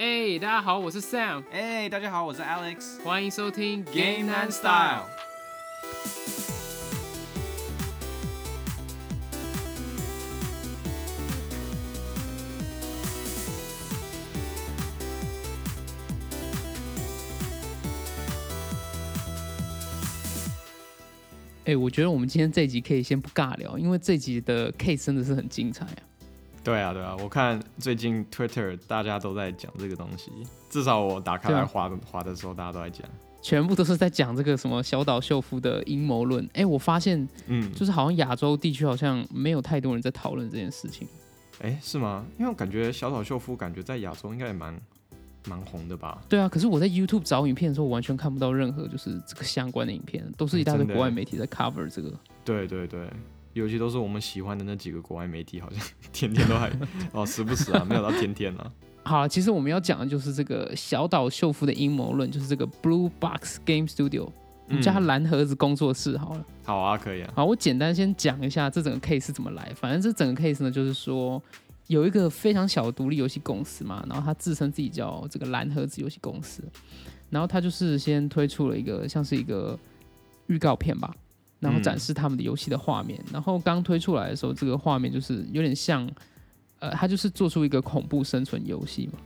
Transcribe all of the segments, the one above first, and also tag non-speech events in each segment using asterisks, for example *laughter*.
哎、大家好，我是 Sam，哎、大家好，我是 Alex。欢迎收听 Game and Style。哎、我觉得我们今天这集可以先不尬聊，因为这集的 case 真的是很精彩啊。对啊，对啊，我看最近 Twitter 大家都在讲这个东西，至少我打开来滑的滑的时候，大家都在讲。全部都是在讲这个什么小岛秀夫的阴谋论。哎、我发现嗯，就是好像亚洲地区好像没有太多人在讨论这件事情。哎、是吗？因为我感觉小岛秀夫感觉在亚洲应该也蛮蛮红的吧？对啊，可是我在 YouTube 找影片的时候，我完全看不到任何就是这个相关的影片，都是一大堆国外媒体在 cover 这个。对对对，尤其都是我们喜欢的那几个国外媒体，好像 *laughs* 天天都还哦，时不时啊，没有到天天啊。*laughs* 好，其实我们要讲的就是这个小岛秀夫的阴谋论，就是这个 Blue Box Game Studio，我们叫它嗯蓝盒子工作室好了。好啊，可以啊。好，我简单先讲一下这整个 case 是怎么来。反正这整个 case 呢，就是说有一个非常小的独立游戏公司嘛，然后它自称自己叫这个蓝盒子游戏公司，然后它就是先推出了一个像是一个预告片吧，然后嗯展示他们的游戏的画面。然后刚推出来的时候，这个画面就是有点像，呃，它就是做出一个恐怖生存游戏嘛。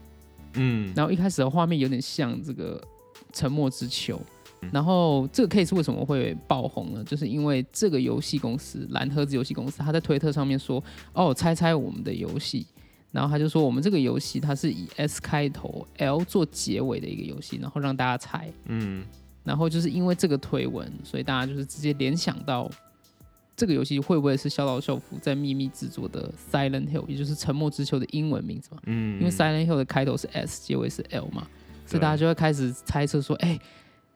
嗯，然后一开始的画面有点像这个《沉默之丘》，嗯然后这个 case 为什么会爆红呢？就是因为这个游戏公司蓝盒子游戏公司，他在推特上面说：“哦，猜猜我们的游戏。”然后他就说：“我们这个游戏它是以 S 开头，L 做结尾的一个游戏，然后让大家猜。嗯，然后就是因为这个推文，所以大家就是直接联想到这个游戏会不会是小岛秀夫在秘密制作的 Silent Hill，也就是沉默之丘的英文名字嘛？嗯，因为 Silent Hill 的开头是 S，结尾是 L 嘛，所以大家就会开始猜测说，哎、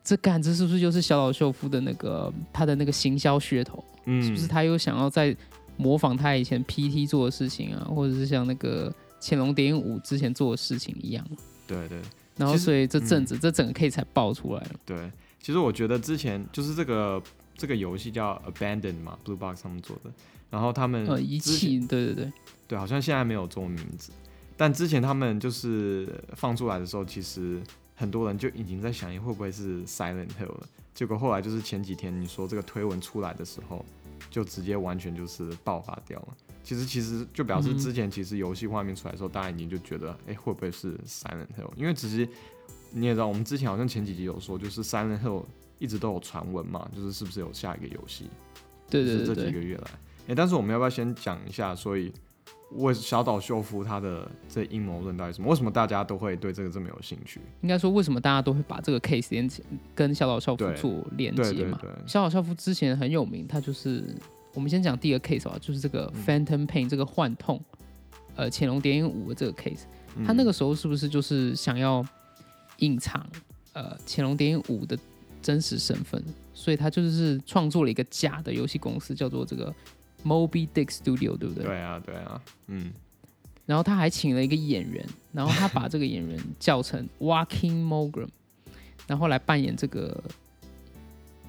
这干这是不是就是小岛秀夫的那个他的那个行销噱头？嗯，是不是他又想要在模仿他以前 PT 做的事情啊，或者是像那个潜龙谍影五之前做的事情一样？对对然后所以这阵嗯子、这整个 case 才爆出来了。对，其实我觉得之前就是这个这个游戏叫 Abandon 嘛，Blue Box 他们做的，然后他们呃，遗弃，对对对，对，好像现在没有中文名字，但之前他们就是放出来的时候，其实很多人就已经在想，会不会是 Silent Hill 了。结果后来就是前几天你说这个推文出来的时候，就直接完全就是爆发掉了。其实其实就表示之前其实游戏画面出来的时候，大家已经就觉得，哎、会不会是 Silent Hill？因为其实你也知道，我们之前好像前几集有说，就是 Silent Hill 一直都有传闻嘛，就是是不是有下一个游戏？对对对这，几个月来。哎、但是我们要不要先讲一下？所以，为小岛秀夫他的这阴谋论到底什么？为什么大家都会对这个这么有兴趣？应该说为什么大家都会把这个 case 连起跟小岛秀夫对做连接嘛？小岛秀夫之前很有名，他就是我们先讲第二个 case 啊，就是这个嗯。Phantom Pain 这个幻痛，呃，潜龙谍影五的这个 case，他那个时候是不是就是想要隐藏呃潜龙谍影五的真实身份，所以他就是创作了一个假的游戏公司，叫做这个 Moby Dick Studio，对不对？对啊对啊，嗯。然后他还请了一个演员，然后他把这个演员叫成 Joaquin Mogram，然后来扮演这个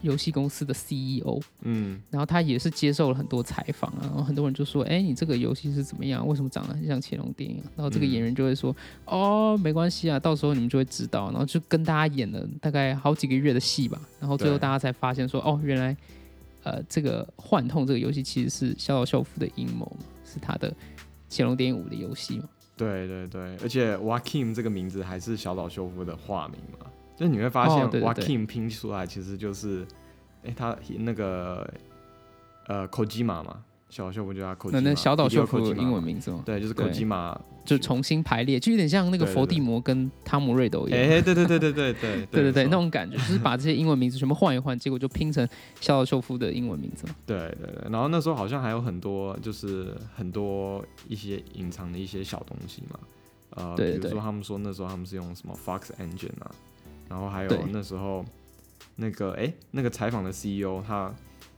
游戏公司的 CEO。嗯然后他也是接受了很多采访啊，然后很多人就说：“哎，你这个游戏是怎么样？为什么长得很像乾隆电影、啊？”然后这个嗯演员就会说：“哦，没关系啊，到时候你们就会知道。”然后就跟大家演了大概好几个月的戏吧，然后最后大家才发现说：“哦，原来呃这个幻痛这个游戏其实是小岛秀夫的阴谋嘛，是他的乾隆电影五的游戏嘛。”对对对，而且 Wakim 这个名字还是小岛秀夫的化名嘛，就你会发现，Wakim 拼出来其实就是，哎、他那个呃 Kojima 嘛，小秀不就叫 Kojima？那,小岛秀夫英文名字吗？对，就是 Kojima，就重新排列，就有点像那个佛地魔跟汤姆瑞斗一样。哎，对对对对对对对 *laughs* 对对，那种感觉就是把这些英文名字全部换一换，结果就拼成小岛秀夫的英文名字嘛。对对对，然后那时候好像还有很多就是很多一些隐藏的一些小东西嘛。呃，比如说他们说那时候他们是用什么 Fox Engine 啊，然后还有那时候那个哎那个采访的 CEO 他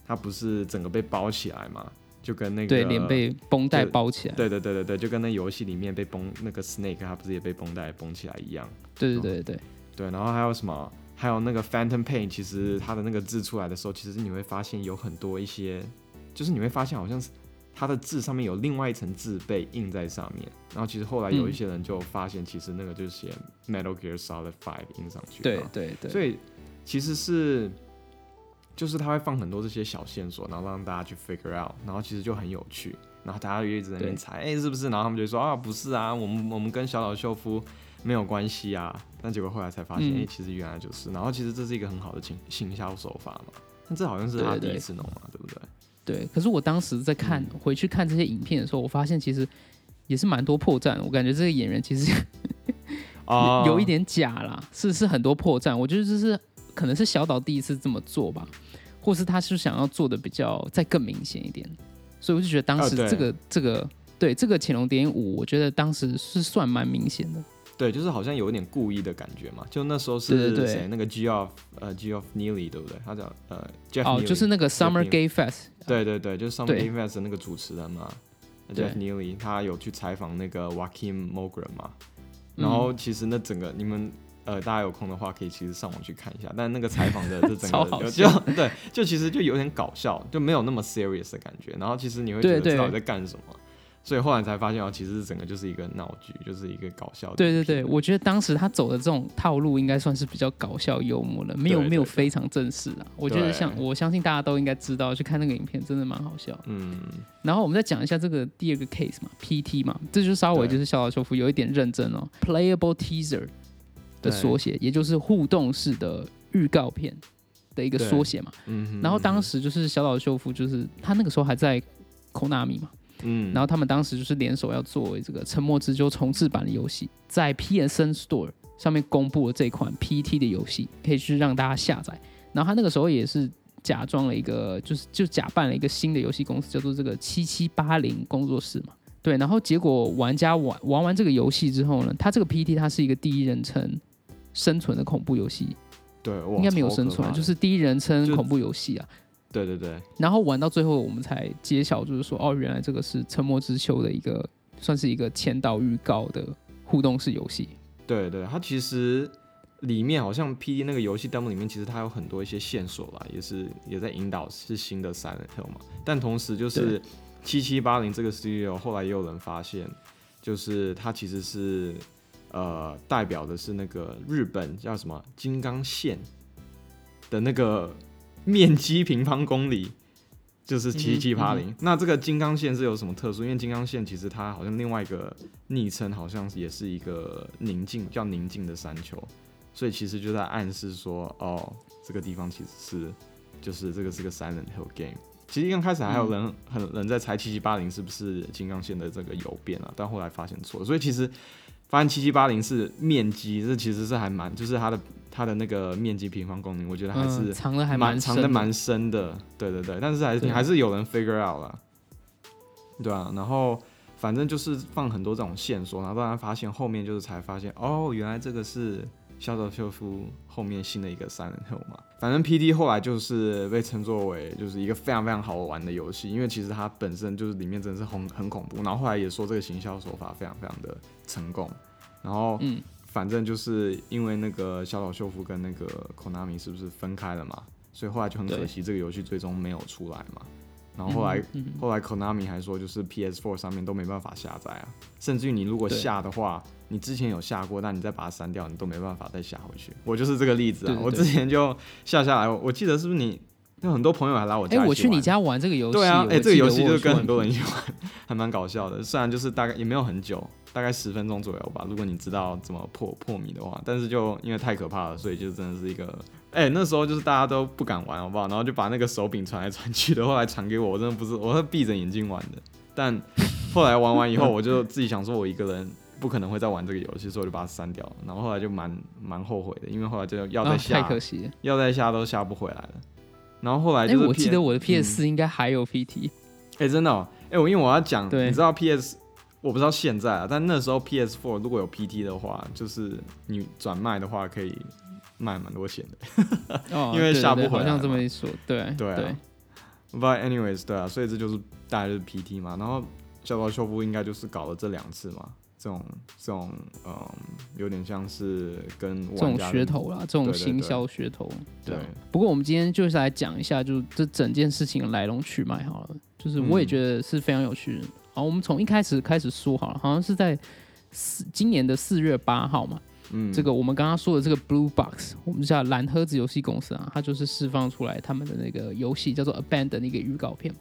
他不是整个被包起来嘛，就跟那个对，脸被绷带包起来。对对对对对，就跟那游戏里面被绷那个 Snake 他不是也被绷带绷起来一样，对对对对对，对，然后还有什么？还有那个 Phantom Pain，其实它的那个字出来的时候，其实你会发现有很多一些，就是你会发现好像是它的字上面有另外一层字被印在上面，然后其实后来有一些人就发现，其实那个就是写 Metal Gear Solid Five 印上去。对对对。所以其实是，就是他会放很多这些小线索，然后让大家去 figure out，然后其实就很有趣，然后大家就一直在那边猜，哎，是不是？然后他们就说啊，不是啊，我们我们跟小岛秀夫没有关系啊。但结果后来才发现，哎，其实原来就是。然后其实这是一个很好的行行销手法嘛。但这好像是他第一次弄嘛，对不对？对。可是我当时在看回去看这些影片的时候，我发现其实也是蛮多破绽。我感觉这个演员其实 *laughs* 有一点假啦，是是很多破绽。我觉得这是可能是小岛第一次这么做吧，或是他是想要做的比较再更明显一点。所以我就觉得当时这个这个对这个潜龙谍影五，我觉得当时是算蛮明显的。对，就是好像有一点故意的感觉嘛。就那时候是谁？那个 G of 呃 G of Neely 对不对？他叫呃 Jeff。哦，就是那个 Summer Gay Fest。对对对，就是 Summer Gay Fest 那个主持人嘛，Jeff Neely，他有去采访那个 Joaquin Mogren 嘛。然后其实那整个你们呃大家有空的话可以其实上网去看一下。但那个采访的这整个 *laughs* 就对，就其实就有点搞笑，就没有那么 serious 的感觉。然后其实你会觉得知道在干什么。所以后来才发现哦，其实整个就是一个闹剧，就是一个搞笑。对对对，我觉得当时他走的这种套路应该算是比较搞笑幽默了，没有没有非常正式啊。我觉得像我相信大家都应该知道，去看那个影片真的蛮好笑。嗯。然后我们再讲一下这个第二个 case 嘛，PT 嘛，这就稍微就是小岛秀夫有一点认真哦，Playable Teaser 的缩写，也就是互动式的预告片的一个缩写嘛。嗯。然后当时就是小岛秀夫，就是他那个时候还在 Konami 嘛。嗯，然后他们当时就是联手要作为这个《沉默之丘》重置版的游戏，在 PSN Store 上面公布了这款 PT 的游戏，可以去让大家下载。然后他那个时候也是假装了一个，就是就假扮了一个新的游戏公司，叫做这个七七八零工作室嘛。对，然后结果玩家玩玩完这个游戏之后呢，他这个 PT 它是一个第一人称生存的恐怖游戏。对，应该没有生存，就是第一人称恐怖游戏啊。对对对，然后玩到最后，我们才揭晓，就是说，哦，原来这个是《沉默之丘》的一个，算是一个前导预告的互动式游戏。对对，它其实里面好像 P D 那个游戏 demo 里面，其实它有很多一些线索吧，也是也在引导是新的 Silent Hill 嘛。但同时就是七七八零这个 studio 后来也有人发现，就是它其实是呃代表的是那个日本叫什么金刚线的那个。面积平方公里就是七七八零。那这个金刚线是有什么特殊？因为金刚线其实它好像另外一个昵称，好像也是一个宁静叫宁静的山丘，所以其实就在暗示说，哦，这个地方其实是就是这个是个 Silent Hill game。其实刚开始还有人很人在猜七七八零是不是金刚线的这个邮变啊，但后来发现错，所以其实发现七七八零是面积，这其实是还蛮就是它的。它的那个面积平方公里，我觉得还是藏的还蛮藏的蛮深的，对对对，但是还是还是有人 figure out 了，对啊，然后反正就是放很多这种线索，然后突然发现后面就是才发现，哦，原来这个是肖岛秀夫后面新的一个三人头嘛。反正 P D 后来就是被称作为就是一个非常非常好玩的游戏，因为其实它本身就是里面真的是很很恐怖，然后后来也说这个行销手法非常非常的成功，然后嗯。反正就是因为那个小岛秀夫跟那个 Konami 是不是分开了嘛，所以后来就很可惜，这个游戏最终没有出来嘛。然后后来后来 Konami 还说，就是 PS4 上面都没办法下载啊，甚至于你如果下的话，你之前有下过，但你再把它删掉，你都没办法再下回去。我就是这个例子啊，我之前就下下来，我记得是不是你？有很多朋友还来我家。哎，我去你家玩这个游戏。对啊，哎，这个游戏就是跟很多人一起玩，还蛮搞笑的。虽然就是大概也没有很久。大概十分钟左右吧，如果你知道怎么破破谜的话，但是就因为太可怕了，所以就真的是一个，哎，那时候就是大家都不敢玩，好不好？然后就把那个手柄传来传去的，后来传给我，我真的不是，我是闭着眼睛玩的。但后来玩完以后，我就自己想说，我一个人不可能会再玩这个游戏，所以我就把它删掉了。然后后来就蛮蛮后悔的，因为后来就要再下，太可惜，要再下都下不回来了。然后后来，哎，我记得我的 PS 四应该还有 PT，哎，真的，哎，我因为我要讲，你知道 PS。我不知道现在啊，但那时候 PS4 如果有 PT 的话，就是你转卖的话可以卖蛮多钱的，*laughs* 因为下不回来。好像这么一说，对对啊。But anyways，对啊，所以这就是大概就是 PT 嘛。然后小岛秀夫应该就是搞了这两次嘛，这种这种嗯，有点像是跟这种噱头啦，这种对对对行销噱头。对啊不过我们今天就是来讲一下，就这整件事情的来龙去脉好了。就是我也嗯觉得是非常有趣的。好，我们从一开始开始说好了，好像是在四今年的四月八号嘛。嗯。这个我们刚刚说的这个 Blue Box，我们叫蓝盒子游戏公司啊，它就是释放出来他们的那个游戏叫做 Abandon 的一个预告片。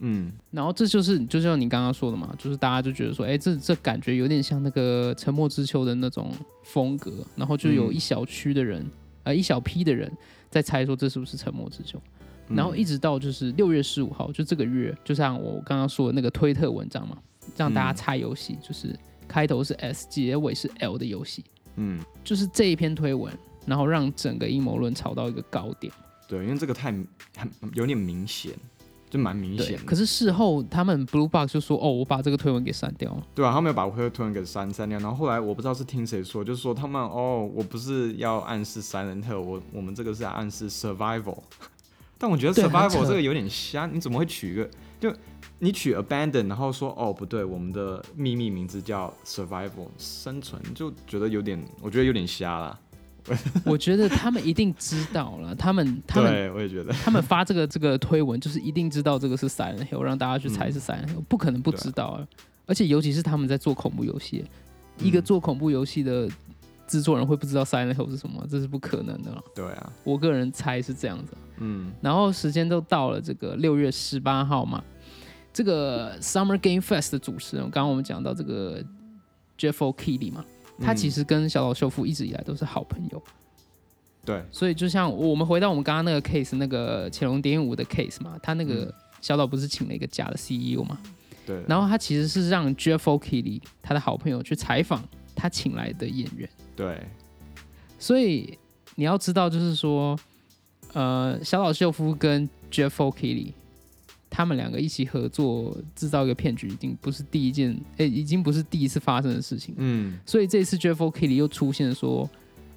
嗯。然后这就是就像你刚刚说的嘛，就是大家就觉得说，哎，这这感觉有点像那个沉默之丘的那种风格，然后就有嗯一小区的人，呃，一小批的人在猜说这是不是沉默之丘，嗯。然后一直到就是六月十五号，就这个月，就像我刚刚说的那个推特文章嘛，让大家嗯。猜游戏，就是开头是 S，结尾是 L 的游戏，嗯就是这一篇推文，然后让整个阴谋论炒到一个高点。对，因为这个太很有点明显，就蛮明显，的。可是事后他们 Blue Box 就说，哦，我把这个推文给删掉了。对啊，他们有把推推文给删删掉，然后后来我不知道是听谁说，就是说他们哦，我不是要暗示 Silent Hill，我我们这个是在暗示 Survival，但我觉得 Survival 这个有点瞎，你怎么会取一个就你取 Abandon，然后说哦不对，我们的秘密名字叫 Survival 生存，就觉得有点，我觉得有点瞎啦。*laughs* 我觉得他们一定知道了，他们他们对，我也觉得，他们发这个这个推文，就是一定知道这个是 Silent Hill，让大家去猜是 Silent Hill，、不可能不知道啊！而且尤其是他们在做恐怖游戏，一个嗯做恐怖游戏的制作人会不知道 Silent Hill 是什么？这是不可能的啦。对啊，我个人猜是这样子。嗯。然后时间都到了这个六月十八号嘛，这个 Summer Game Fest 的主持人，刚刚我们讲到这个 Jeff O'Keefe 嘛，他嗯。其实跟小岛秀夫一直以来都是好朋友。对，所以就像我们回到我们刚刚那个 case，那个潜龙谍影五的 case 嘛，他那个嗯。小岛不是请了一个假的 CEO 嘛，对，然后他其实是让 Jeff O'Keefe 他的好朋友去采访他请来的演员，对，所以你要知道，就是说，呃，小岛秀夫跟 Jeffokilly 他们两个一起合作制造一个骗局，已经不是第一件，诶，已经不是第一次发生的事情。嗯。所以这次 Jeffokilly 又出现说，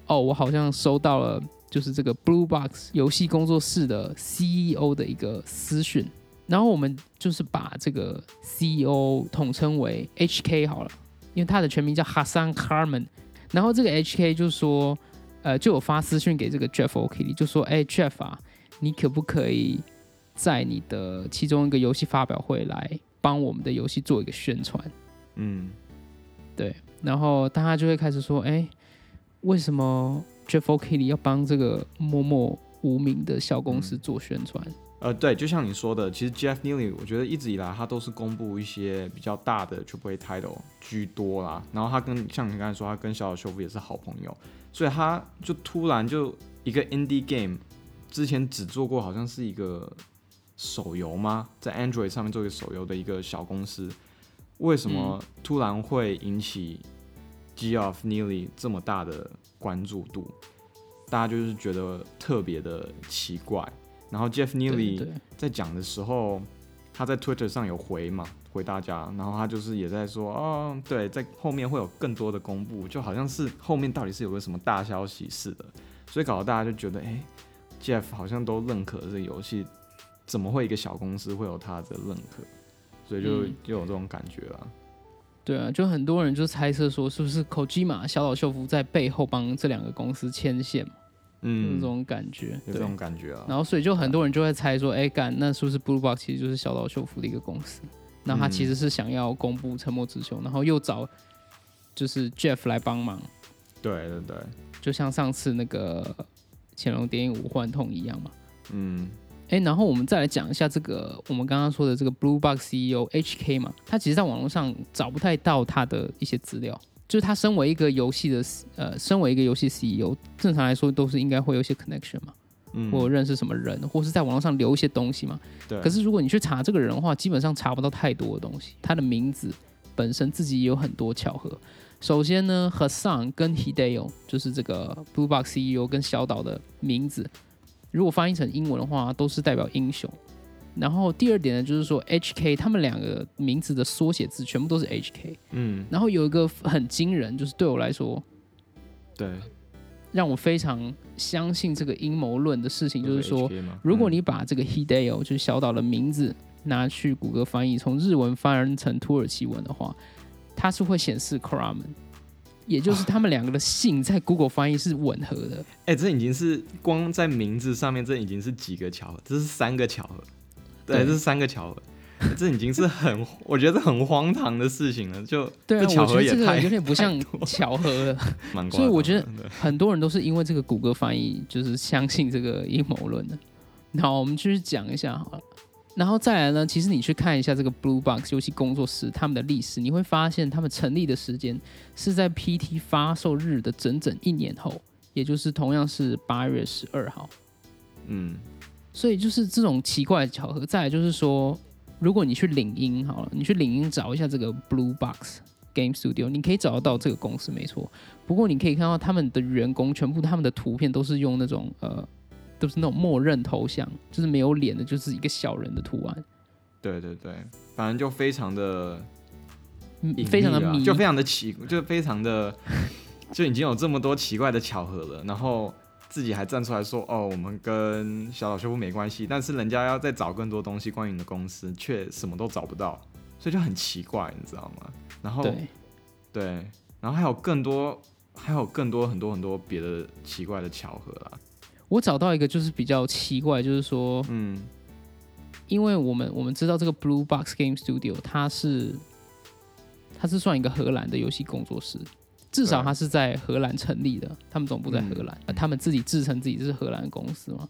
哦，我好像收到了就是这个 Blue Box 游戏工作室的 CEO 的一个私讯，然后我们就是把这个 CEO 统称为 HK 好了，因为他的全名叫 Hassan Carmen，然后这个 HK 就说，呃，就有发私讯给这个 Jeff O'Keefe，就说，哎，Jeff 啊，你可不可以在你的其中一个游戏发表会来帮我们的游戏做一个宣传？嗯对，然后大家就会开始说，哎，为什么 Jeff O'Keefe 要帮这个默默无名的小公司做宣传？呃，对，就像你说的，其实 Jeff Neely 我觉得一直以来他都是公布一些比较大的 Triple A title 居多啦。然后他跟像你刚才说，他跟小小修夫也是好朋友，所以他就突然就一个 indie game，之前只做过好像是一个手游吗？在 Android 上面做一个手游的一个小公司，为什么突然会引起 Geoff Neely 这么大的关注度？大家就是觉得特别的奇怪。然后 Jeff Neely 在讲的时候，他在 Twitter 上有回嘛，回大家，然后他就是也在说，哦，对，在后面会有更多的公布，就好像是后面到底是有个什么大消息似的，所以搞得大家就觉得，哎，Jeff 好像都认可这个游戏，怎么会一个小公司会有他的认可？所以就嗯就有这种感觉了。对啊，就很多人就猜测说，是不是 Kojima 小岛秀夫在背后帮这两个公司牵线嘛？有嗯这，种感觉。有这种感觉啊。然后所以就很多人就会猜说，哎，干，那是不是 Blue Box 其实就是小岛秀夫的一个公司？那他其实是想要公布《沉默之丘》，然后又找就是 Jeff 来帮忙，对对对，就像上次那个《潜龙谍影五幻痛》一样嘛。嗯哎，然后我们再来讲一下这个我们刚刚说的这个 Blue Box CEO HK 嘛，他其实在网络上找不太到他的一些资料。就是他身为一个游戏的呃，身为一个游戏 CEO，正常来说都是应该会有一些 connection 嘛，嗯，或认识什么人，或是在网络上留一些东西嘛。对，可是如果你去查这个人的话，基本上查不到太多的东西。他的名字本身自己也有很多巧合。首先呢，Hassan 跟 Hideo 就是这个 Blue Box CEO 跟小岛的名字，如果翻译成英文的话，都是代表英雄。然后第二点呢，就是说 HK 他们两个名字的缩写字全部都是 HK。嗯。然后有一个很惊人，就是对我来说，对，让我非常相信这个阴谋论的事情，就是说，如果嗯你把这个 Hideo 就是小岛的名字拿去谷歌翻译，从日文翻成土耳其文的话，它是会显示 Kramen，也就是他们两个的姓在 Google 翻译是吻合的。*laughs* 哎、这已经是光在名字上面，这已经是几个巧合，这是三个巧合，对，这是三个巧合，这已经是很，*laughs* 我觉得很荒唐的事情了，就对啊，这巧我觉得这个合也太有点不像巧合了。*laughs* 所以我觉得很多人都是因为这个谷歌翻译，就是相信这个阴谋论的。好，我们继续讲一下好了。然后再来呢，其实你去看一下这个 Blue Box 游戏工作室他们的历史，你会发现他们成立的时间是在 PT 发售日的整整一年后，也就是同样是八月十二号。嗯，所以就是这种奇怪的巧合。再来就是说，如果你去领英好了，你去领英找一下这个 Blue Box Game Studio，你可以找得到这个公司没错。不过你可以看到他们的员工全部他们的图片都是用那种呃，都是那种默认头像，就是没有脸的，就是一个小人的图案，对对对，反正就非常的嗯非常的迷，就非常的奇，就非常的，就已经有这么多奇怪的巧合了，然后自己还站出来说，哦，我们跟小岛修复没关系，但是人家要再找更多东西关于你的公司，却什么都找不到，所以就很奇怪，你知道吗？然后对。对，然后还有更多，还有更多很多很多别的奇怪的巧合啦，我找到一个就是比较奇怪，就是说，嗯因为我们我们知道这个 Blue Box Game Studio 它是它是算一个荷兰的游戏工作室，至少对它是在荷兰成立的，他们总部在荷兰，嗯呃他们自己自称自己是荷兰公司嘛。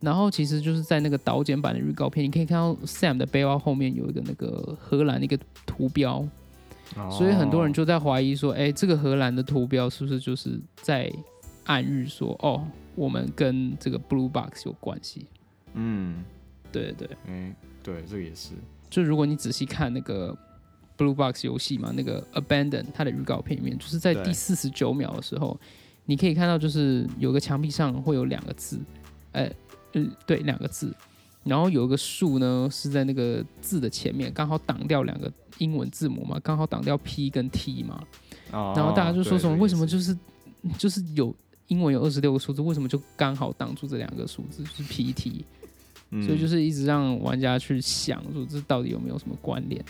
然后其实就是在那个导剪版的预告片，你可以看到 Sam 的背包后面有一个那个荷兰的一个图标，所以很多人哦就在怀疑说，哎，这个荷兰的图标是不是就是在暗喻说，哦，我们跟这个 Blue Box 有关系？嗯，对对对。哎、对，这个也是，就如果你仔细看那个 Blue Box 游戏嘛，那个 Abandon 它的预告片里面，就是在第四十九秒的时候，你可以看到就是有个墙壁上会有两个字，呃，嗯，对，两个字，然后有一个树呢是在那个字的前面，刚好挡掉两个英文字母嘛，刚好挡掉 P 跟 T 嘛，哦然后大家就说什么，为什么就是就是有英文有二十六个数字，为什么就刚好挡住这两个数字，就是 P T？所以就嗯是一直让玩家去想说这到底有没有什么关联。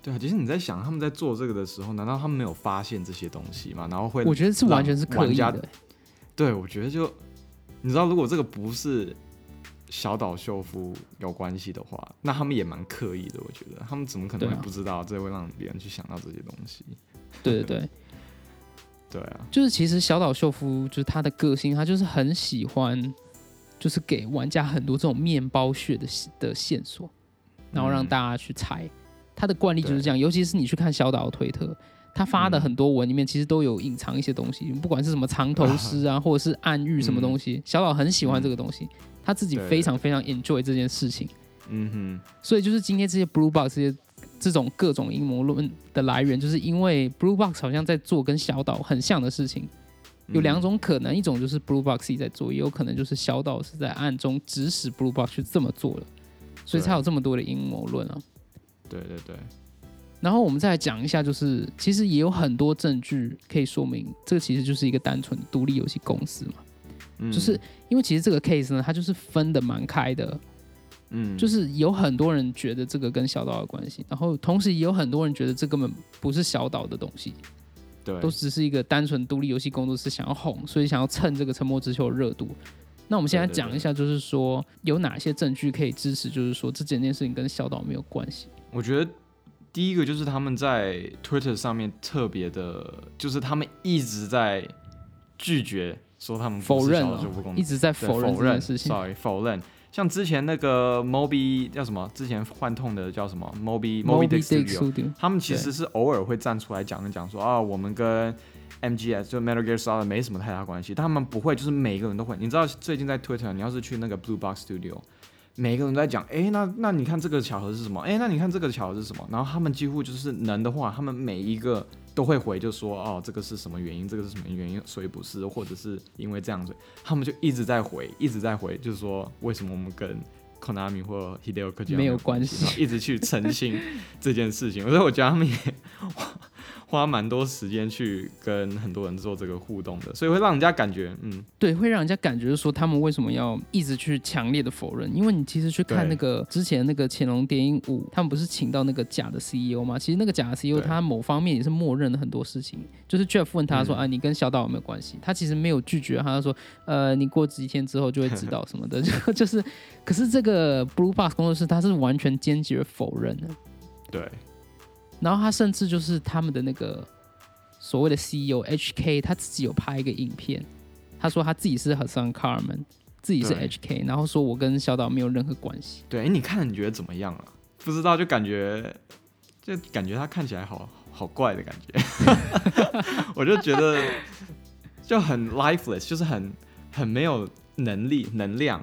对啊，其实你在想他们在做这个的时候，难道他们没有发现这些东西吗？然后会，我觉得是完全是刻意的。对我觉得就，你知道，如果这个不是小岛秀夫有关系的话，那他们也蛮刻意的。我觉得他们怎么可能会不知道这会让别人去想到这些东西？对对对，*laughs* 对啊，就是其实小岛秀夫就是他的个性，他就是很喜欢，就是给玩家很多这种面包屑的的线索，然后让嗯大家去猜。他的惯例就是这样，尤其是你去看小岛的推特，他发的很多文里面其实都有隐藏一些东西，不管是什么藏头诗啊，或者是暗喻什么东西，小岛很喜欢这个东西，他自己非常非常 enjoy 这件事情。嗯哼。所以就是今天这些 Blue Box 这些这种各种阴谋论的来源，就是因为 Blue Box 好像在做跟小岛很像的事情。有两嗯，种可能，一种就是 Blue Box 自己在做，也有可能就是小岛是在暗中指使 Blue Box 去这么做的，所以才有这么多的阴谋论啊。对对对，然后我们再来讲一下，就是其实也有很多证据可以说明，这个其实就是一个单纯独立游戏公司嘛。嗯。就是因为其实这个 case 呢，它就是分的蛮开的，嗯，就是有很多人觉得这个跟小岛有关系，然后同时也有很多人觉得这根本不是小岛的东西，对，都只是一个单纯独立游戏工作室想要红，所以想要蹭这个《沉默之丘》的热度。那我们现在讲一下，就是说有哪些证据可以支持，就是说这整件事情跟小岛没有关系。我觉得第一个就是他们在 Twitter 上面特别的，就是他们一直在拒绝说他们否认一直在否认这认事情。Sorry，否认。像之前那个 Moby 叫什么？之前幻痛的叫什么？Moby Moby Dick Studio，Studio，他们其实是偶尔会站出来讲一讲说啊，我们跟 MGS 就 Metal Gear Solid 没什么太大关系，但他们不会，就是每个人都会。你知道最近在 Twitter，你要是去那个 Blue Box Studio，每个人都在讲，哎、那那你看这个巧合是什么？哎、那你看这个巧合是什么？然后他们几乎就是能的话，他们每一个都会回，就说哦，这个是什么原因？这个是什么原因？所以不是，或者是因为这样子，他们就一直在回，一直在回，就是说为什么我们跟 Konami 或 Hideo Kojima 没有关关系一直去澄清这件事情。所以我觉得他们也花蛮多时间去跟很多人做这个互动的，所以会让人家感觉，嗯，对，会让人家感觉说他们为什么要一直去强烈的否认？因为你其实去看那个之前那个乾隆电影五，他们不是请到那个假的 CEO 吗？其实那个假的 CEO 他某方面也是默认了很多事情。就是 Jeff 问他说啊，你跟小岛有没有关系？他其实没有拒绝，他说呃，你过几天之后就会知道什么的，*laughs* 就就是，可是这个 Blue Box 工作室他是完全坚决否认的。对。然后他甚至就是他们的那个所谓的 CEO HK，他自己有拍一个影片，他说他自己是 Hassan Carmen，自己是 HK，然后说我跟小岛没有任何关系。对，哎，你看你觉得怎么样啊？不知道，就感觉就感觉他看起来好好怪的感觉，*laughs* 我就觉得就很 lifeless，就是很很没有能力能量。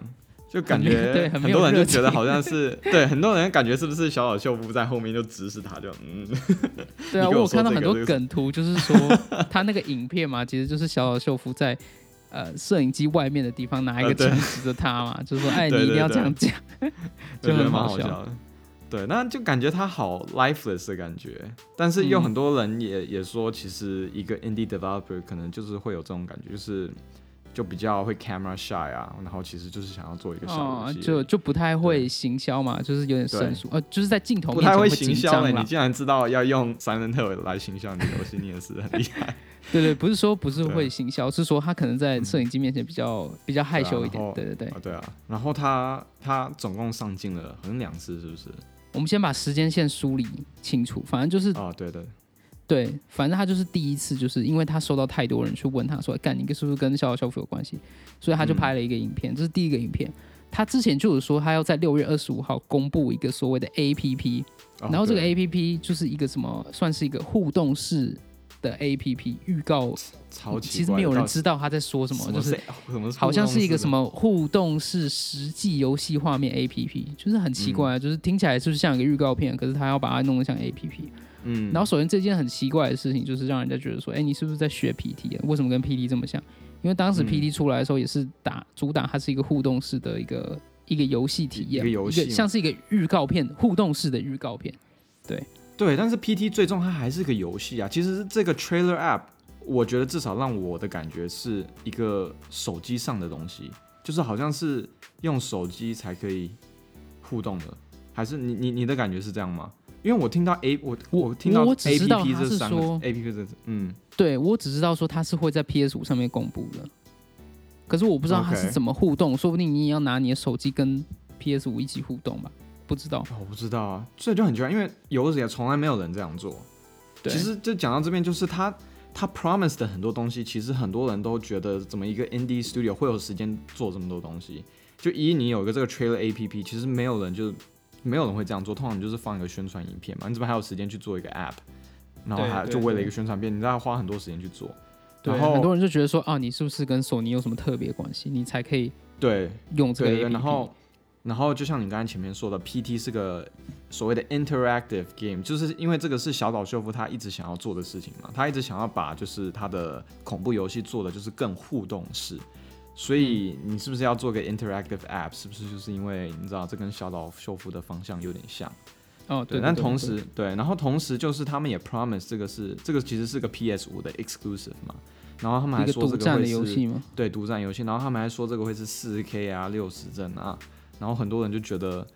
就感觉很多人就觉得好像是 *laughs* 对很多人感觉是不是小岛秀夫在后面就指使他，就嗯，*laughs* 对啊，我有看到很多梗图，就是说 *laughs* 他那个影片嘛，其实就是小岛秀夫在呃摄影机外面的地方拿一个枪指着他嘛，就是说哎，你一定要这样讲，就很好笑。对，那就感觉他好 lifeless 的感觉，但是有很多人也也说，其实一个 indie developer 可能就是会有这种感觉，就是。就比较会 camera shy 啊，然后其实就是想要做一个小游戏，就就不太会行销嘛，就是有点生疏，呃，就是在镜头不太会行销了。你竟然知道要用 Silent Hill 来行销你的游戏，你也是很厉害。*laughs* 对对，不是说不是会行销，是说他可能在摄影机面前比较比较害羞一点。对对对，对啊。然后他他总共上镜了好像两次，是不是？我们先把时间线梳理清楚，反正就是啊，对对。对，反正他就是第一次，就是因为他收到太多人去问他说：“干，你是不是跟小小修复有关系？”所以他就拍了一个影片，这是第一个影片。他之前就有说他要在六月二十五号公布一个所谓的 A P P，然后这个 A P P 就是一个什么，算是一个互动式的 A P P 预告。超其实没有人知道他在说什么，就是好像是一个什么互动式实际游戏画面 A P P，就是很奇怪，就是听起来就是像一个预告片，可是他要把它弄得像 A P P。嗯，然后首先这件很奇怪的事情，就是让人家觉得说，哎，你是不是在学 PT 啊？为什么跟 PT 这么像？因为当时 PT 出来的时候，也是打主打，它是一个互动式的一个一个游戏体验，一个游戏，像是一个预告片，互动式的预告片。对对，但是 PT 最终它还是个游戏啊。其实这个 Trailer App，我觉得至少让我的感觉是一个手机上的东西，就是好像是用手机才可以互动的，还是你你你的感觉是这样吗？因为我听到 A 我我听到 A P P 这三个 A P P 这嗯，对我只知道说它是会在 P S 五上面公布的，可是我不知道它是怎么互动，说不定你也要拿你的手机跟 P S 五一起互动吧？不知道，我不知道啊，所以就很奇怪，因为有史以来从来没有人这样做。其实就讲到这边，就是他他 promise 的很多东西，其实很多人都觉得怎么一个 Indie Studio 会有时间做这么多东西？就一你有一个这个 Trailer A P P，其实没有人就。没有人会这样做，通常就是放一个宣传影片嘛，你怎么还有时间去做一个 app，然后还就为了一个宣传片，你知道花很多时间去做，然后很多人就觉得说啊，你是不是跟索尼有什么特别关系，你才可以对。用这个然后然后就像你刚才前面说的，PT 是个所谓的 interactive game，就是因为这个是小岛秀夫他一直想要做的事情嘛，他一直想要把就是他的恐怖游戏做的就是更互动式。所以你是不是要做个 interactive app？是不是就是因为你知道这跟小岛秀夫的方向有点像？哦，对。但同时，对，然后同时就是他们也 promise 这个是这个其实是个 PS 五的 exclusive 嘛。然后他们还说这个会是对独占游戏。然后他们还说这个会是四 K 啊，六十帧啊。然后很多人就觉得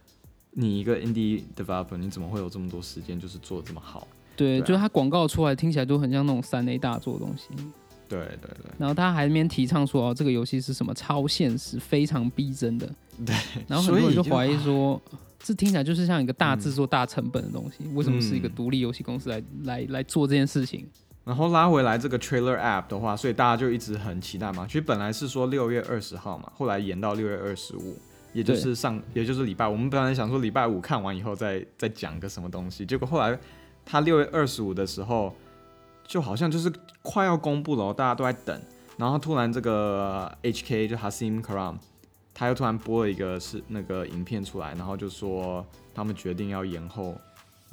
你一个 indie developer 你怎么会有这么多时间就是做这么好？对，就是他广告出来听起来都很像那种三 A 大作的东西。对对对，然后他还那边提倡说哦，这个游戏是什么超现实、非常逼真的。对，然后很多人就怀疑说，这听起来就是像一个大制作、大成本的东西，为什么是一个独立游戏公司来来来做这件事情？然后拉回来这个 trailer app 的话，所以大家就一直很期待嘛。其实本来是说六月二十号嘛，后来延到六月二十五，也就是上，也就是礼拜。我们本来想说礼拜五看完以后再再讲个什么东西，结果后来他六月二十五的时候。就好像就是快要公布了，大家都在等，然后突然这个 H K 就 Hasim Karam，他又突然播了一个是那个影片出来，然后就说他们决定要延后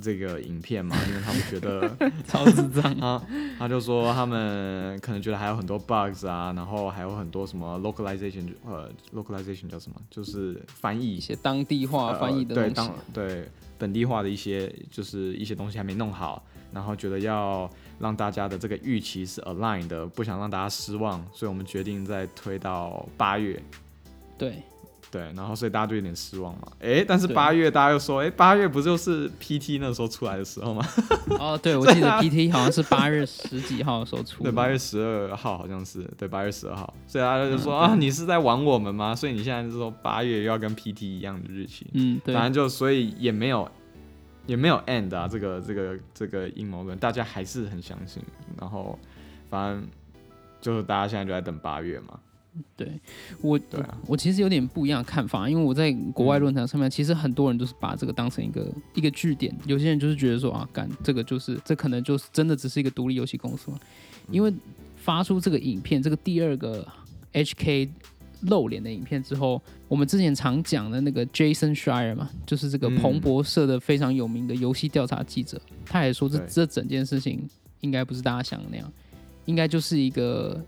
这个影片嘛，因为他们觉得 *laughs* 超智障啊，*laughs* 他就说他们可能觉得还有很多 bugs 啊，然后还有很多什么 localization，呃，localization 叫什么？就是翻译一些当地化翻译的对当。对本地化的一些就是一些东西还没弄好，然后觉得要让大家的这个预期是 align 的，不想让大家失望，所以我们决定再推到八月。对，对，然后所以大家就有点失望嘛。哎，但是八月大家又说，哎，八月不就是 PT 那时候出来的时候吗？哦，对，*laughs* 我记得 PT 好像是八月十几号的时候出的。对，八月十二号好像是，对，八月十二号，所以大家就说、嗯啊，你是在玩我们吗？所以你现在就说八月又要跟 PT 一样的日期，嗯，对反，正就所以也没有也没有 end 啊，这个这个这个阴谋论，大家还是很相信，然后反正就是大家现在就在等八月嘛，对我对啊，我其实有点不一样的看法，因为我在国外论坛上面，其实很多人都是把这个当成一个一个据点，有些人就是觉得说啊，干这个就是这可能就是真的只是一个独立游戏公司嘛，因为发出这个影片，这个第二个 HK 露脸的影片之后，我们之前常讲的那个 Jason Schreier 嘛，就是这个嗯。彭博社的非常有名的游戏调查记者，他也说这这整件事情应该不是大家想的那样，应该就是一个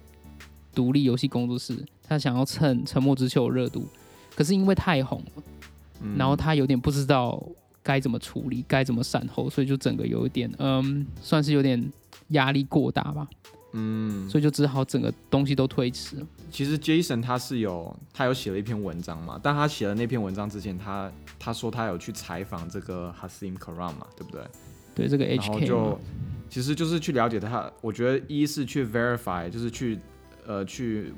独立游戏工作室，他想要趁《沉默之丘》的热度，可是因为太红了，嗯。然后他有点不知道该怎么处理，该怎么善后，所以就整个有一点，嗯，算是有点压力过大吧，嗯，所以就只好整个东西都推迟。其实 Jason 他是有他有写了一篇文章嘛，但他写了那篇文章之前，他他说他有去采访这个 Hasim Karam 嘛，对不对？对这个然后 HK 就其实就是去了解他，我觉得一是去 verify，就是去呃去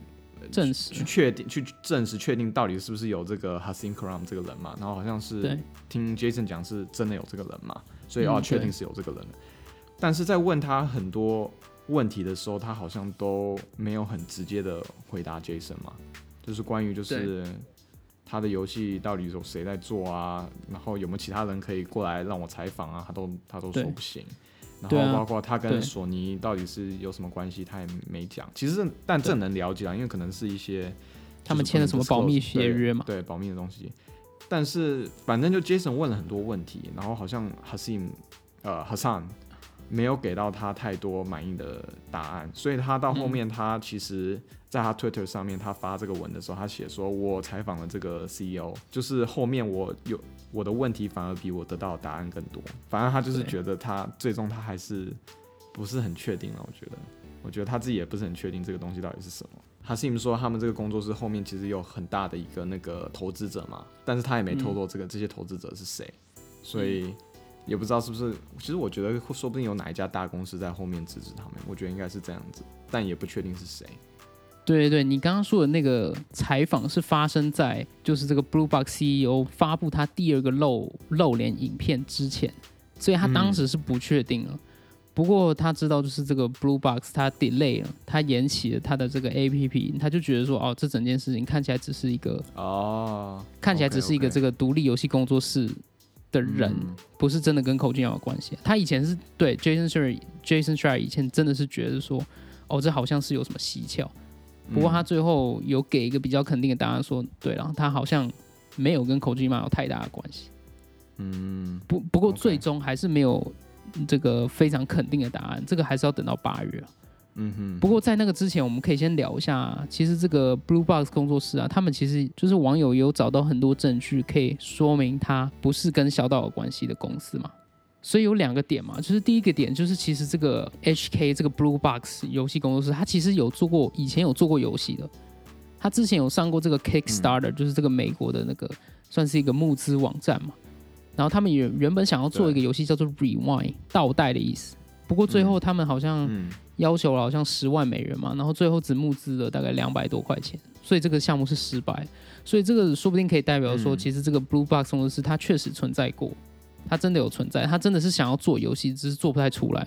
证实。去确定去证实确定到底是不是有这个 Hasim Karam 这个人嘛，然后好像是听 Jason 讲是真的有这个人嘛，所以嗯哦确定是有这个人。的，但是在问他很多问题的时候，他好像都没有很直接的回答 Jason 嘛，就是关于就是他的游戏到底有谁在做啊，然后有没有其他人可以过来让我采访啊，他都他都说不行。然后包括他跟索尼到底是有什么关系，他也没讲。其实，但这能了解啊，因为可能是一些他们签了什么保密协约嘛对，对保密的东西。但是反正就 Jason 问了很多问题，然后好像 Hasim 呃 Hassan 没有给到他太多满意的答案，所以他到后面他其实在他 Twitter 上面他发这个文的时候，他写说我采访了这个 CEO，就是后面我有我的问题反而比我得到的答案更多，反正他就是觉得他最终他还是不是很确定了，我觉得，我觉得他自己也不是很确定这个东西到底是什么。哈西姆说，他们这个工作室后面其实有很大的一个那个投资者嘛，但是他也没透露这个、这些投资者是谁，所以也不知道是不是。其实我觉得说不定有哪一家大公司在后面支持他们，我觉得应该是这样子，但也不确定是谁。对对对，你刚刚说的那个采访是发生在就是这个 Blue Box CEO 发布他第二个露露脸影片之前，所以他当时是不确定了。不过他知道就是这个 Blue Box 他 delay 了，他延期了他的这个 APP，他就觉得说哦，这整件事情看起来只是一个哦，看起来只是一个这个个独立游戏工作室的人，嗯不是真的跟口径有关系。他以前是对 Jason s h r Jason s h r 以前真的是觉得说，哦，这好像是有什么蹊跷。不过他最后有给一个比较肯定的答案说，对了，他好像没有跟口径马有太大的关系。嗯不不过最终还是没有这个非常肯定的答案，这个还是要等到八月啊。嗯哼，不过在那个之前，我们可以先聊一下，其实这个 Blue Box 工作室啊，他们其实就是网友有找到很多证据，可以说明它不是跟小岛有关系的公司嘛。所以有两个点嘛，就是第一个点就是其实这个 HK 这个 Blue Box 游戏工作室，它其实有做过，以前有做过游戏的。他之前有上过这个 Kickstarter，、就是这个美国的那个算是一个募资网站嘛。然后他们原原本想要做一个游戏叫做 Rewind 倒带的意思，不过最后他们好像嗯要求了好像十万美元嘛，然后最后只募资了大概两百多块钱，所以这个项目是失败。所以这个说不定可以代表说，嗯其实这个 Blue Box 工作室它确实存在过，它真的有存在，它真的是想要做游戏，只是做不太出来。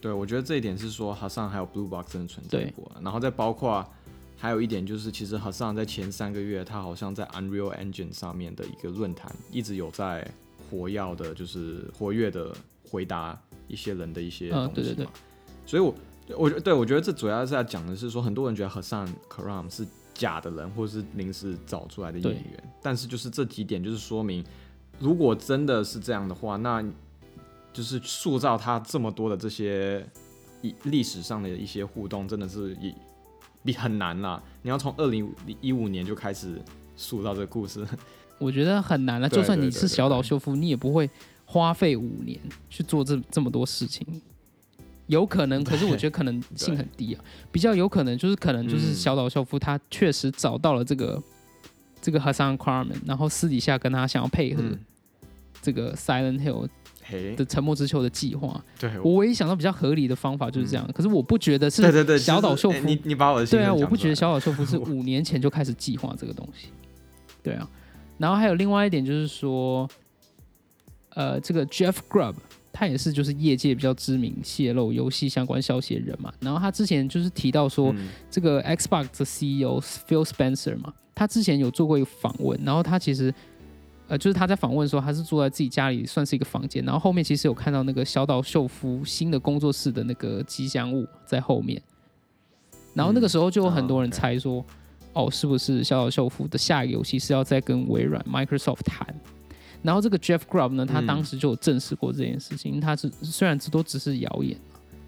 对，我觉得这一点是说，哈桑还有 Blue Box 真的存在对过，然后再包括还有一点就是，其实哈桑在前三个月，他好像在 Unreal Engine 上面的一个论坛一直有在活跃的，就是活跃的回答一些人的一些东西嘛。嗯对对对所以我我觉得对我觉得这主要是在讲的是说，很多人觉得和尚 Karam 是假的人，或者是临时找出来的演员，但是就是这几点就是说明如果真的是这样的话，那就是塑造他这么多的这些历历史上的一些互动，真的是一比很难啦。你要从二零一五年就开始塑造这个故事，我觉得很难了。*laughs* 对就算你是小岛秀夫，你也不会花费五年去做这这么多事情。有可能，可是我觉得可能性很低啊。比较有可能就是可能就是嗯。小岛秀夫他确实找到了这个这个 Hassan Karman，然后私底下跟他想要配合嗯，这个 Silent Hill，的沉默之丘的计划。对，我唯一想到比较合理的方法就是这样，可是我不觉得是对对对，小岛秀夫就是哎你你把我的对啊，我不觉得小岛秀夫是 *laughs* 五年前就开始计划这个东西。对啊，然后还有另外一点就是说，呃，这个 Jeff Grubb 他也是就是业界比较知名泄露游戏相关消息的人嘛。然后他之前就是提到说，嗯这个 Xbox 的 CEO Phil Spencer 嘛，他之前有做过一个访问，然后他其实。呃，就是他在访问的时候，他是坐在自己家里，算是一个房间，然后后面其实有看到那个小岛秀夫新的工作室的那个吉祥物在后面，然后那个时候就有很多人猜说，哦，是不是小岛秀夫的下一个游戏是要再跟微软 Microsoft 谈？然后这个 Jeff Grubb 呢，他嗯。当时就有证实过这件事情，他是虽然这都只是谣言，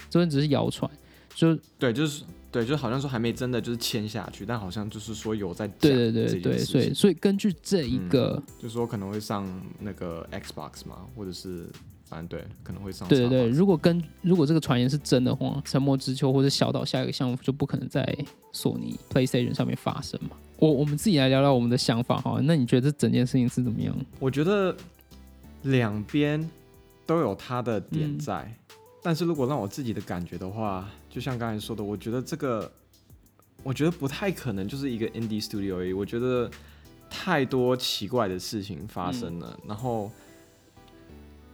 这边只是谣传，就对，就是对，就好像说还没真的就是签下去，但好像就是说有在讲对对对对，所以所以根据这一个，就是说可能会上那个 Xbox 嘛，或者是反正对，可能会上。对对对，，如果跟如果这个传言是真的话，沉默之丘或者小岛下一个项目就不可能在索尼 PlayStation 上面发生嘛。我我们自己来聊聊我们的想法哈，那你觉得这整件事情是怎么样？我觉得两边都有它的点嗯在，但是如果让我自己的感觉的话，就像刚才说的，我觉得这个，我觉得不太可能就是一个 indie studio 而已。我觉得太多奇怪的事情发生了，然后。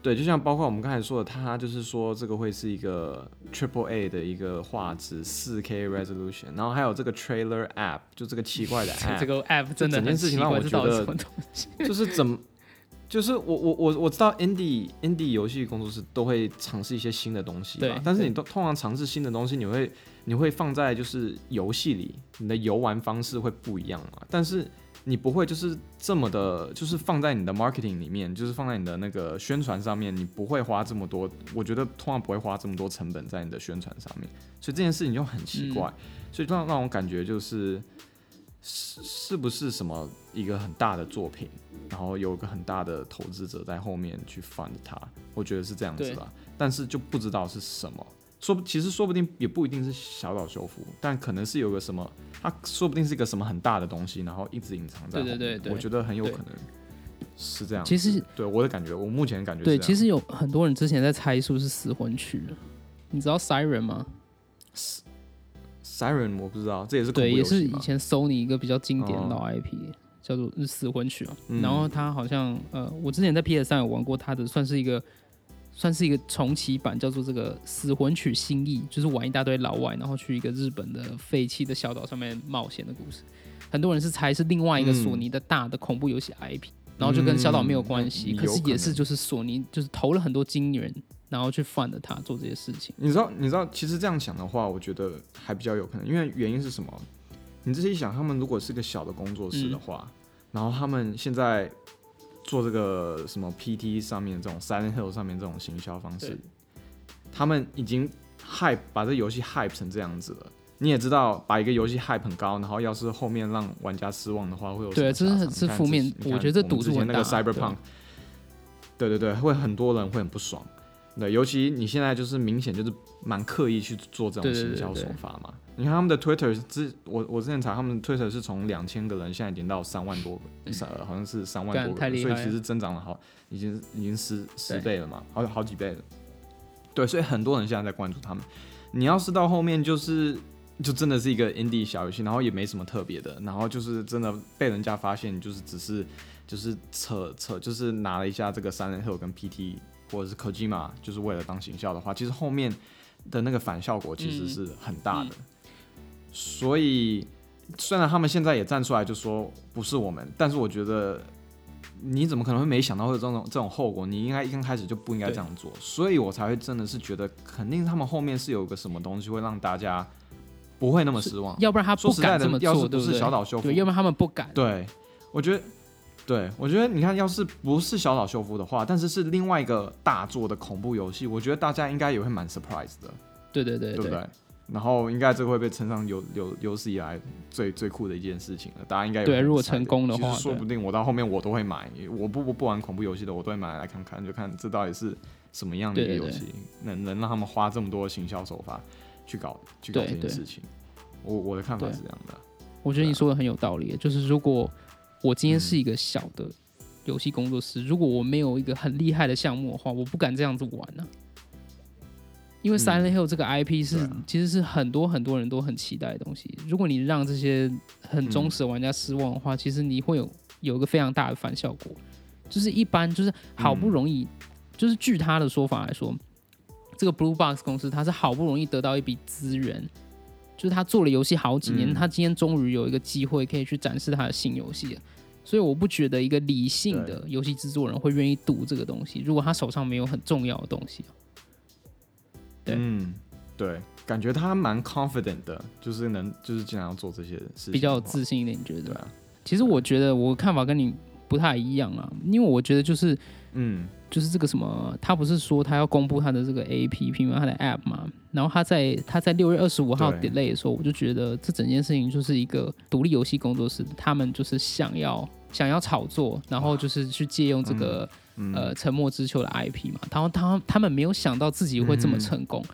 对，就像包括我们刚才说的，它就是说这个会是一个 Triple A 的一个画质，四 K resolution，然后还有这个 trailer app，就这个奇怪的 app，*laughs* 这个 app 真的整件事情让我觉得？*laughs* 就是怎么，就是我我我我知道 indie indie 游戏工作室都会尝试一些新的东西对嘛，但是你都通常尝试新的东西，你会你会放在就是游戏里，你的游玩方式会不一样嘛，但是你不会就是这么的，就是放在你的 marketing 里面，就是放在你的那个宣传上面，你不会花这么多，我觉得通常不会花这么多成本在你的宣传上面，所以这件事情就很奇怪，所以让让我感觉就是是是不是什么一个很大的作品，然后有个很大的投资者在后面去 fund 它，我觉得是这样子对啦，但是就不知道是什么。说不其实说不定也不一定是小岛修复，但可能是有个什么，它说不定是一个什么很大的东西，然后一直隐藏在。对对对对我觉得很有可能是这样。其实对我的感觉，我目前的感觉是对，其实有很多人之前在猜是不是死魂曲，你知道 Siren 吗？Siren 我不知道，这也是恐对，也是以前 Sony 一个比较经典的哦老 IP，、叫做《死魂曲》啊。嗯然后它好像呃，我之前在 PS 上有玩过它的，算是一个算是一个重启版，叫做这个《死魂曲新意》，就是玩一大堆老外，然后去一个日本的废弃的小岛上面冒险的故事。很多人是猜是另外一个索尼的大的恐怖游戏 IP，、然后就跟小岛没有关系，嗯可是也是就是索尼就是投了很多金元，然后去 fund 它做这些事情。你知道，你知道，其实这样想的话，我觉得还比较有可能，因为原因是什么？你自己想，他们如果是个小的工作室的话，然后他们现在做这个什么 PT 上面这种 Silent Hill 上面这种行销方式，他们已经 hype 把这游戏 hype 成这样子了。你也知道，把一个游戏 hype 很高，然后要是后面让玩家失望的话，会有对这是什么下场你看是负面我觉得我们赌注那个 Cyberpunk，对对对，会很多人会很不爽。对，尤其你现在就是明显就是蛮刻意去做这种行销手法嘛。你看他们的 Twitter 之我我之前查他们的 Twitter 是从两千个人现在已经到三万多个，三、呃好像是三万多个所以其实增长了好已经已经十十倍了嘛，好好几倍了。对，所以很多人现在在关注他们。你要是到后面就是就真的是一个 indie 小游戏，然后也没什么特别的，然后就是真的被人家发现，就是只是就是扯扯，就是拿了一下这个三人 hill 跟 PT 或者是 Kojima，就是为了当行销的话，其实后面的那个反效果其实是很大的。所以虽然他们现在也站出来就说不是我们，但是我觉得你怎么可能会没想到会有这种这种后果？你应该一开始就不应该这样做，所以我才会真的是觉得肯定他们后面是有个什么东西会让大家不会那么失望。要不然他不说实在的敢这么，做，要是不是？小岛修复对，，要不然他们不敢。对，我觉得对，我觉得你看，要是不是小岛秀夫的话，但是是另外一个大作的恐怖游戏，我觉得大家应该也会蛮 surprise 的，对对对对不对？然后应该这个会被称上有有有史以来最最酷的一件事情了，大家应该对，如果成功的话，说不定我到后面我都会买。我不不不玩恐怖游戏的，我都会买来看看，就看这到底是什么样的一个游戏，能能让他们花这么多行销手法去搞去搞这件事情。我我的看法是这样的。我觉得你说的很有道理，就是如果我今天是一个小的游戏工作室，如果我没有一个很厉害的项目的话，我不敢这样子玩呢。因为 Silent Hill 这个 IP 是其实是很多很多人都很期待的东西。如果你让这些很忠实的玩家失望的话，其实你会有有一个非常大的反效果。就是一般就是好不容易，就是据他的说法来说，这个 Blue Box 公司他是好不容易得到一笔资源。就是他做了游戏好几年，他今天终于有一个机会可以去展示他的新游戏，所以我不觉得一个理性的游戏制作人会愿意赌这个东西。如果他手上没有很重要的东西，对，嗯，对，感觉他蛮 confident 的，就是能，就是经常做这些事，比较有自信一点。你觉得？其实我觉得我看法跟你不太一样啊，因为我觉得就是，嗯。就是这个什么，他不是说他要公布他的这个 A P P 吗？他的 App 嘛。然后他在他在六月二十五号 delay 的时候，我就觉得这整件事情就是一个独立游戏工作室，他们就是想要想要炒作，然后就是去借用这个呃沉默之丘的 I P 嘛。然后他他们没有想到自己会这么成功，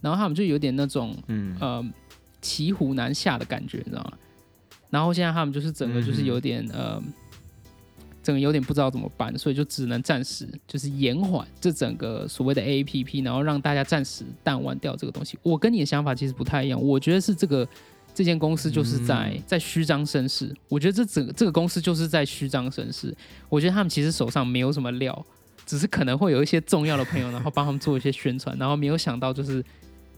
然后他们就有点那种呃骑虎难下的感觉，你知道吗？然后现在他们就是整个就是有点呃。整个有点不知道怎么办，所以就只能暂时就是延缓这整个所谓的 A P P，然后让大家暂时淡忘掉这个东西。我跟你的想法其实不太一样，我觉得是这个这间公司就是在在虚张声势。我觉得这整个这个公司就是在虚张声势。我觉得他们其实手上没有什么料，只是可能会有一些重要的朋友，然后帮他们做一些宣传，然后没有想到就是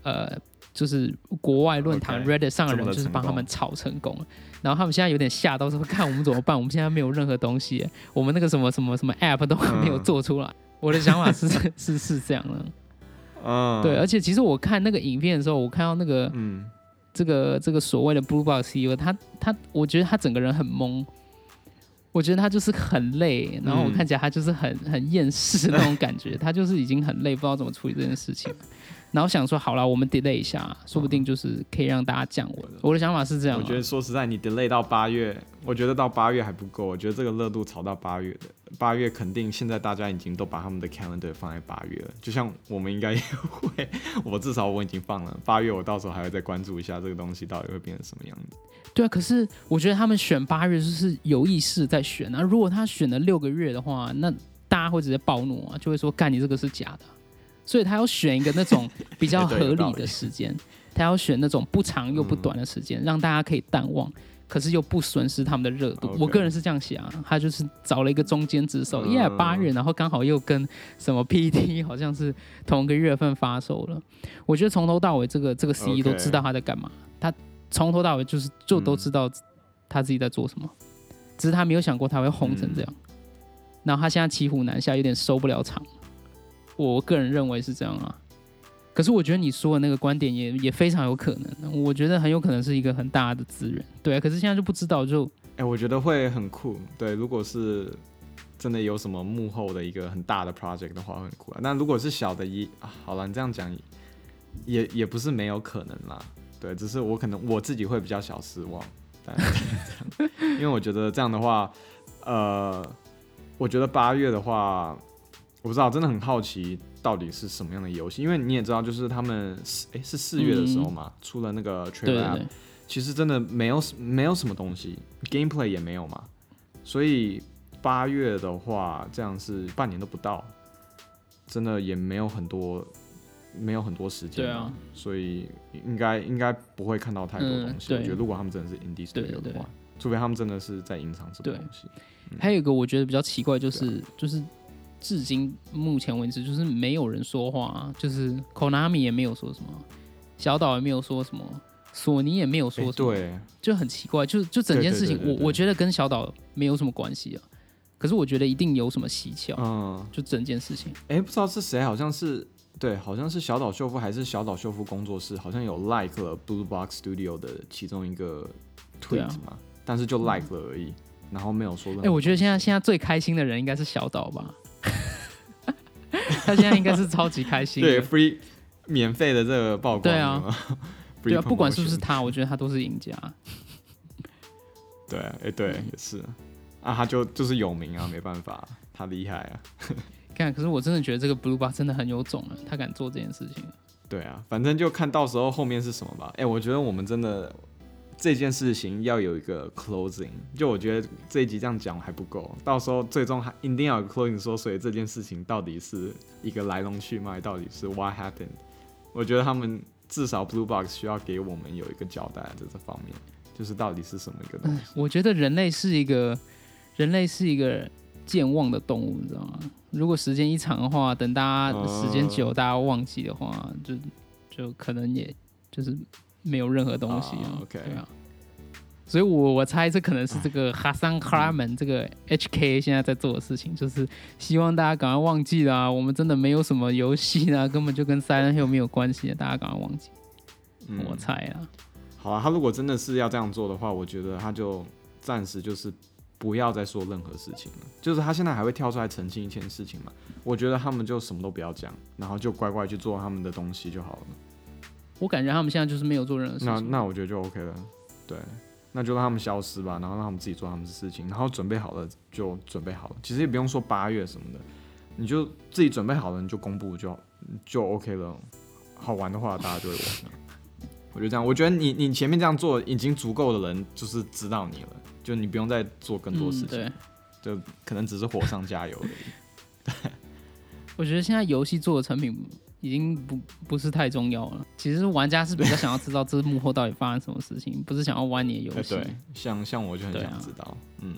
呃。就是国外论坛 Reddit 上的人，就是帮他们炒成功了。然后他们现在有点吓到，说看我们怎么办？我们现在没有任何东西，我们那个什么什么什么 App 都没有做出来。我的想法是是是这样的，嗯，对。而且其实我看那个影片的时候，我看到那个嗯，这个这个所谓的 Blue Box CEO，他他，我觉得他整个人很懵。我觉得他就是很累，然后我看起来他就是很很厌世那种感觉，他就是已经很累，不知道怎么处理这件事情。然后想说，好了，我们 delay 一下，说不定就是可以让大家降温。我的想法是这样。我觉得说实在，你 delay 到八月，我觉得到八月还不够。我觉得这个热度炒到八月的，八月肯定现在大家已经都把他们的 calendar 放在八月了。就像我们应该也会，我至少我已经放了八月，我到时候还会再关注一下这个东西到底会变成什么样子。对啊，可是我觉得他们选八月就是有意识在选啊。如果他选了六个月的话，那大家会直接暴怒啊，就会说干你这个是假的。所以他要选一个那种 *laughs* 比较合理的时间，他要选那种不长又不短的时间，让大家可以淡忘，可是又不损失他们的热度。我个人是这样想，他就是找了一个中间之手，耶，八月，然后刚好又跟什么 PT 好像是同一个月份发售了。我觉得从头到尾，这个这个 CE 都知道他在干嘛，他从头到尾就是就都知道他自己在做什么，只是他没有想过他会红成这样。然后他现在骑虎难下，有点收不了场。我个人认为是这样啊，可是我觉得你说的那个观点也也非常有可能，我觉得很有可能是一个很大的资源，对啊，可是现在就不知道，就哎，我觉得会很酷，对，如果是真的有什么幕后的一个很大的 project 的话，很酷啊。那如果是小的，一啊，好了，你这样讲也也不是没有可能啦，对，只是我可能我自己会比较小失望，*laughs* 因为我觉得这样的话，呃，我觉得八月的话。我不知道，真的很好奇到底是什么样的游戏，因为你也知道，就是他们四哎是四月的时候嘛，出了那个 trailer，其实真的没有没有什么东西，gameplay 也没有嘛，所以八月的话，这样是半年都不到，真的也没有很多没有很多时间啊，所以应该应该不会看到太多东西。我觉得如果他们真的是 indie studio 的话，除非他们真的是在隐藏什么东西。还有一个我觉得比较奇怪，就是就是。至今目前为止，就是没有人说话，就是 Konami 也没有说什么，小岛也没有说什么，索尼也没有说什么，对，就很奇怪，就就整件事情，我我觉得跟小岛没有什么关系啊，可是我觉得一定有什么蹊跷，嗯，就整件事情，哎，不知道是谁，好像是对，好像是小岛秀夫还是小岛秀夫工作室，好像有 like 了 Blue Box Studio 的其中一个 tweet 嘛，但是就 like 了而已。然后没有说。哎、我觉得现在现在最开心的人应该是小岛吧，*laughs* 他现在应该是超级开心。对 free 免费的这个曝光，对啊 *laughs* 对啊，不管是不是他，我觉得他都是赢家。对啊，哎、对，也是啊，他就就是有名啊，没办法，他厉害啊。*laughs* 看，可是我真的觉得这个 Blue Bar 真的很有种啊，他敢做这件事情。对啊，反正就看到时候后面是什么吧。哎、我觉得我们真的这件事情要有一个 closing，就我觉得这一集这样讲还不够，到时候最终还一定要有个 closing，说所以这件事情到底是一个来龙去脉，到底是 what happened。我觉得他们至少 Blue Box 需要给我们有一个交代在这方面，就是到底是什么一个东西。我觉得人类是一个人类是一个健忘的动物，你知道吗？如果时间一长的话，等大家哦时间久，大家忘记的话，就就可能也就是没有任何东西啊。哦，OK 对啊。所以我我猜这可能是这个哈桑克拉门这个 HK 现在在做的事情，就是希望大家赶快忘记啦、我们真的没有什么游戏啦，根本就跟 Silent Hill 没有关系，大家赶快忘记。嗯我猜啊，好啊，他如果真的是要这样做的话，我觉得他就暂时就是不要再说任何事情了。就是他现在还会跳出来澄清一件事情嘛？我觉得他们就什么都不要讲，然后就乖乖去做他们的东西就好了。我感觉他们现在就是没有做任何事情。那那我觉得就 OK 了，对，那就让他们消失吧，然后让他们自己做他们的事情，然后准备好了就准备好了。其实也不用说八月什么的，你就自己准备好了，你就公布就就 OK 了。好玩的话，大家就会玩。我觉得这样，我觉得你你前面这样做已经足够的人就是知道你了，就你不用再做更多事嗯、情，对，就可能只是火上加油而已。*laughs* 我觉得现在游戏做的成品已经不不是太重要了。其实玩家是比较想要知道这幕后到底发生什么事情，*laughs* 不是想要玩你的游哎，戏。对，像像我就很想知道，嗯，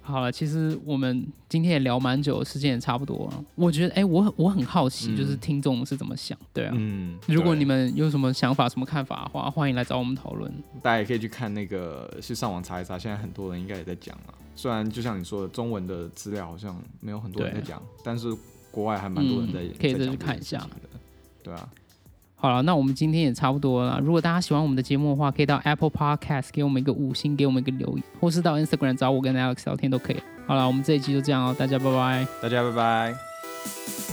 好了，其实我们今天也聊蛮久，时间也差不多了。我觉得，哎、我很我很好奇，嗯就是听众是怎么想，对啊。嗯，如果你们有什么想法、什么看法的话，欢迎来找我们讨论。大家也可以去看那个，去上网查一查，现在很多人应该也在讲啊。虽然就像你说的，中文的资料好像没有很多人在讲，但是国外还蛮多人在，嗯可以再去看一下。对啊，好了，那我们今天也差不多了。如果大家喜欢我们的节目的话，可以到 Apple Podcast 给我们一个五星，给我们一个留言，或是到 Instagram 找我跟 Alex 聊天都可以。好了，我们这一期就这样哦，大家拜拜。大家拜拜。